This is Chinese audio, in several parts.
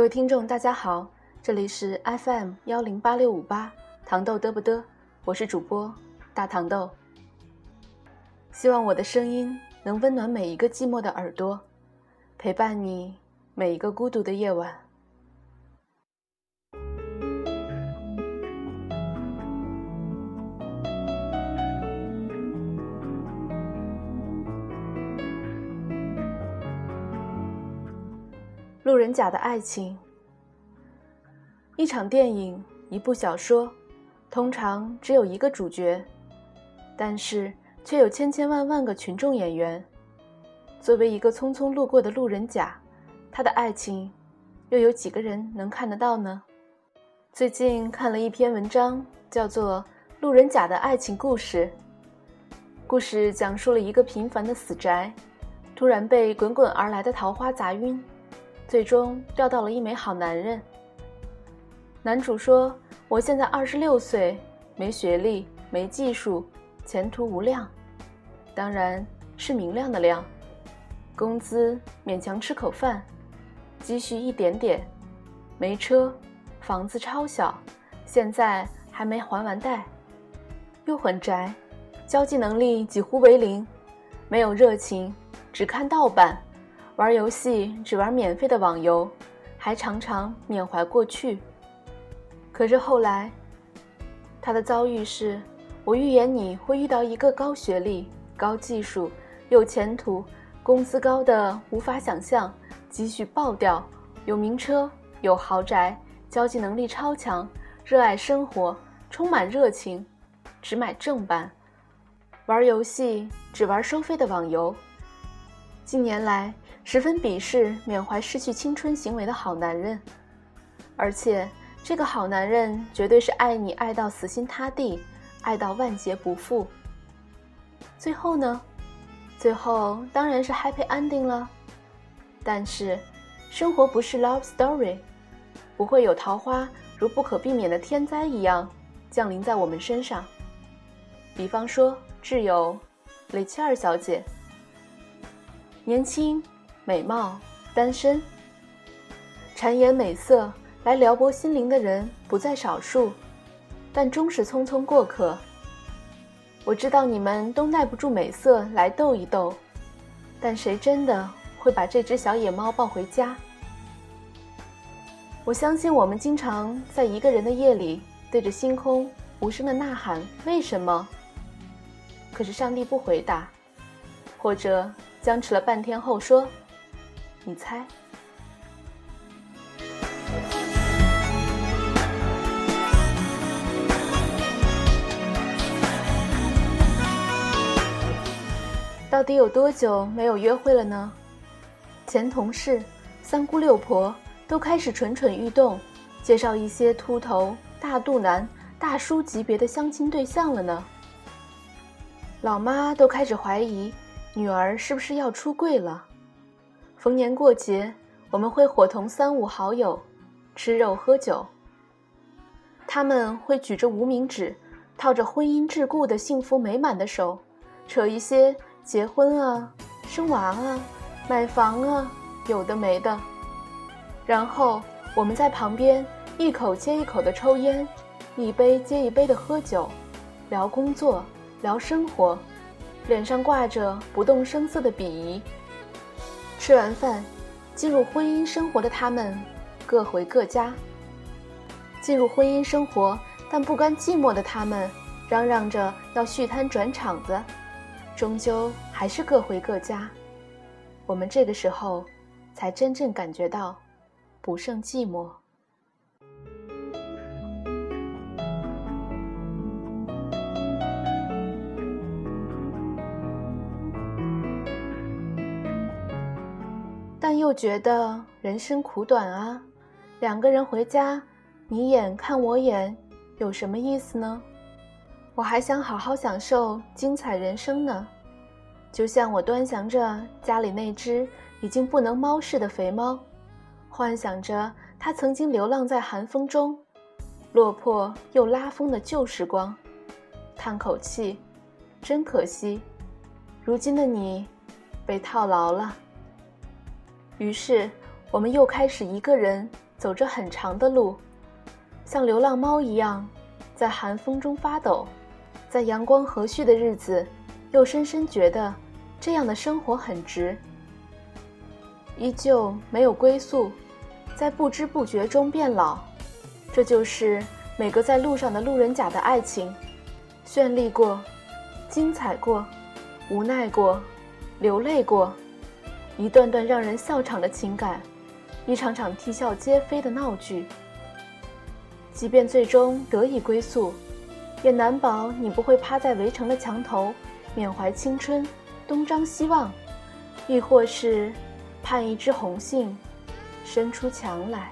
各位听众，大家好，这里是 FM 幺零八六五八糖豆嘚不嘚，我是主播大糖豆。希望我的声音能温暖每一个寂寞的耳朵，陪伴你每一个孤独的夜晚。路人甲的爱情，一场电影，一部小说，通常只有一个主角，但是却有千千万万个群众演员。作为一个匆匆路过的路人甲，他的爱情，又有几个人能看得到呢？最近看了一篇文章，叫做《路人甲的爱情故事》。故事讲述了一个平凡的死宅，突然被滚滚而来的桃花砸晕。最终钓到了一枚好男人。男主说：“我现在二十六岁，没学历，没技术，前途无量，当然是明亮的亮。工资勉强吃口饭，积蓄一点点，没车，房子超小，现在还没还完贷，又很宅，交际能力几乎为零，没有热情，只看盗版。”玩游戏只玩免费的网游，还常常缅怀过去。可是后来，他的遭遇是：我预言你会遇到一个高学历、高技术、有前途、工资高的无法想象、积蓄爆掉、有名车、有豪宅、交际能力超强、热爱生活、充满热情，只买正版，玩游戏只玩收费的网游。近年来。十分鄙视缅怀失去青春行为的好男人，而且这个好男人绝对是爱你爱到死心塌地，爱到万劫不复。最后呢？最后当然是 happy ending 了。但是，生活不是 love story，不会有桃花如不可避免的天灾一样降临在我们身上。比方说，挚友雷切尔小姐，年轻。美貌、单身、谗言美色来撩拨心灵的人不在少数，但终是匆匆过客。我知道你们都耐不住美色来斗一斗，但谁真的会把这只小野猫抱回家？我相信我们经常在一个人的夜里对着星空无声的呐喊：“为什么？”可是上帝不回答，或者僵持了半天后说。你猜，到底有多久没有约会了呢？前同事、三姑六婆都开始蠢蠢欲动，介绍一些秃头、大肚腩、大叔级别的相亲对象了呢。老妈都开始怀疑，女儿是不是要出柜了。逢年过节，我们会伙同三五好友吃肉喝酒。他们会举着无名指，套着婚姻桎梏的幸福美满的手，扯一些结婚啊、生娃啊、买房啊，有的没的。然后我们在旁边一口接一口的抽烟，一杯接一杯的喝酒，聊工作，聊生活，脸上挂着不动声色的鄙夷。吃完饭，进入婚姻生活的他们，各回各家。进入婚姻生活但不甘寂寞的他们，嚷嚷着要续摊转场子，终究还是各回各家。我们这个时候，才真正感觉到不胜寂寞。但又觉得人生苦短啊，两个人回家，你眼看我眼，有什么意思呢？我还想好好享受精彩人生呢。就像我端详着家里那只已经不能猫视的肥猫，幻想着它曾经流浪在寒风中，落魄又拉风的旧时光，叹口气，真可惜，如今的你，被套牢了。于是，我们又开始一个人走着很长的路，像流浪猫一样，在寒风中发抖，在阳光和煦的日子，又深深觉得这样的生活很值。依旧没有归宿，在不知不觉中变老，这就是每个在路上的路人甲的爱情，绚丽过，精彩过，无奈过，流泪过，一段段让人笑场的情感，一场场啼笑皆非的闹剧。即便最终得以归宿，也难保你不会趴在围城的墙头，缅怀青春，东张西望，亦或是。盼一枝红杏伸出墙来。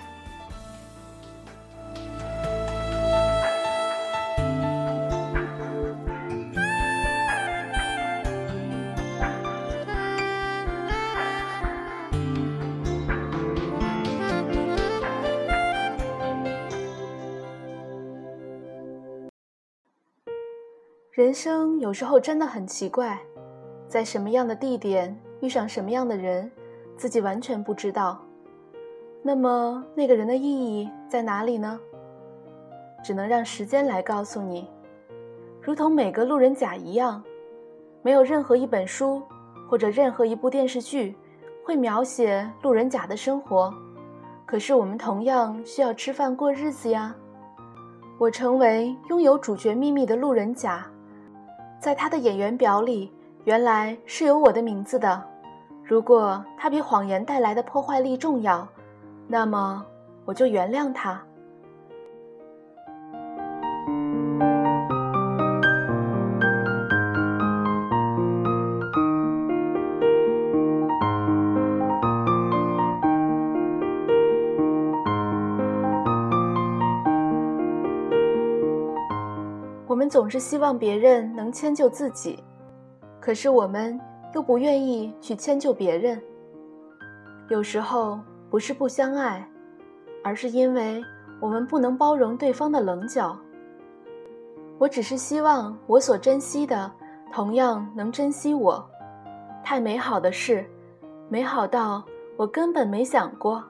人生有时候真的很奇怪，在什么样的地点遇上什么样的人。自己完全不知道，那么那个人的意义在哪里呢？只能让时间来告诉你。如同每个路人甲一样，没有任何一本书或者任何一部电视剧会描写路人甲的生活。可是我们同样需要吃饭过日子呀。我成为拥有主角秘密的路人甲，在他的演员表里，原来是有我的名字的。如果他比谎言带来的破坏力重要，那么我就原谅他。们总是希望别人能迁就自己，可是我们。又不愿意去迁就别人。有时候不是不相爱，而是因为我们不能包容对方的棱角。我只是希望我所珍惜的，同样能珍惜我。太美好的事，美好到我根本没想过。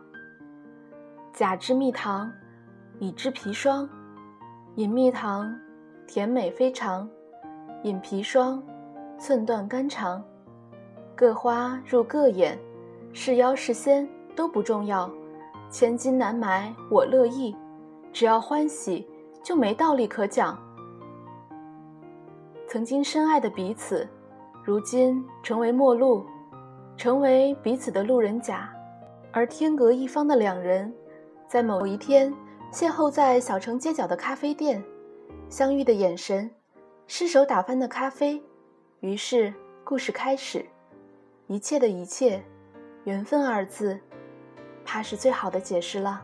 甲之蜜糖，乙之砒霜。饮蜜糖，甜美非常；饮砒霜，寸断肝肠。各花入各眼，是妖是仙都不重要，千金难买我乐意，只要欢喜就没道理可讲。曾经深爱的彼此，如今成为陌路，成为彼此的路人甲，而天隔一方的两人，在某一天邂逅在小城街角的咖啡店，相遇的眼神，失手打翻的咖啡，于是故事开始。一切的一切，缘分二字，怕是最好的解释了。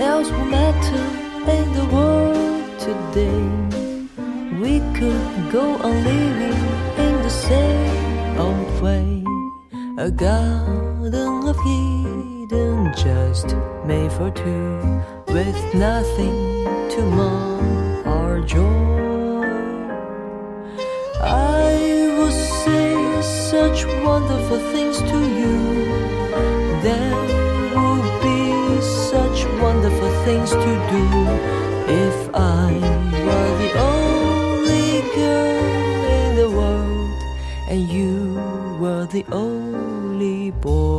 Else will matter in the world today. We could go on living in the same old way. A garden of Eden just made for two, with nothing to mar our joy. I will say such wonderful things to you. Things to do if I were the only girl in the world and you were the only boy.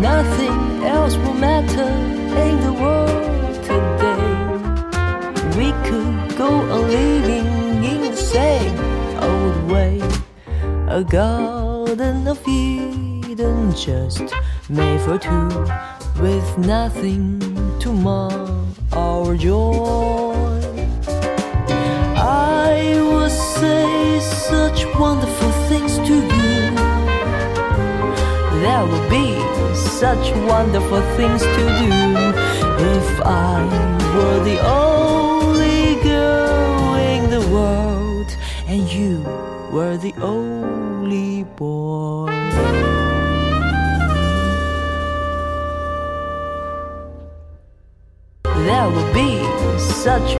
Nothing else will matter in the world today. we could go on living in the same old way. A garden of Eden just made for two, with nothing to our joy. I will say such wonderful things to you. There will be such wonderful things to do if I were the only girl in the world and you were the only boy. There will be such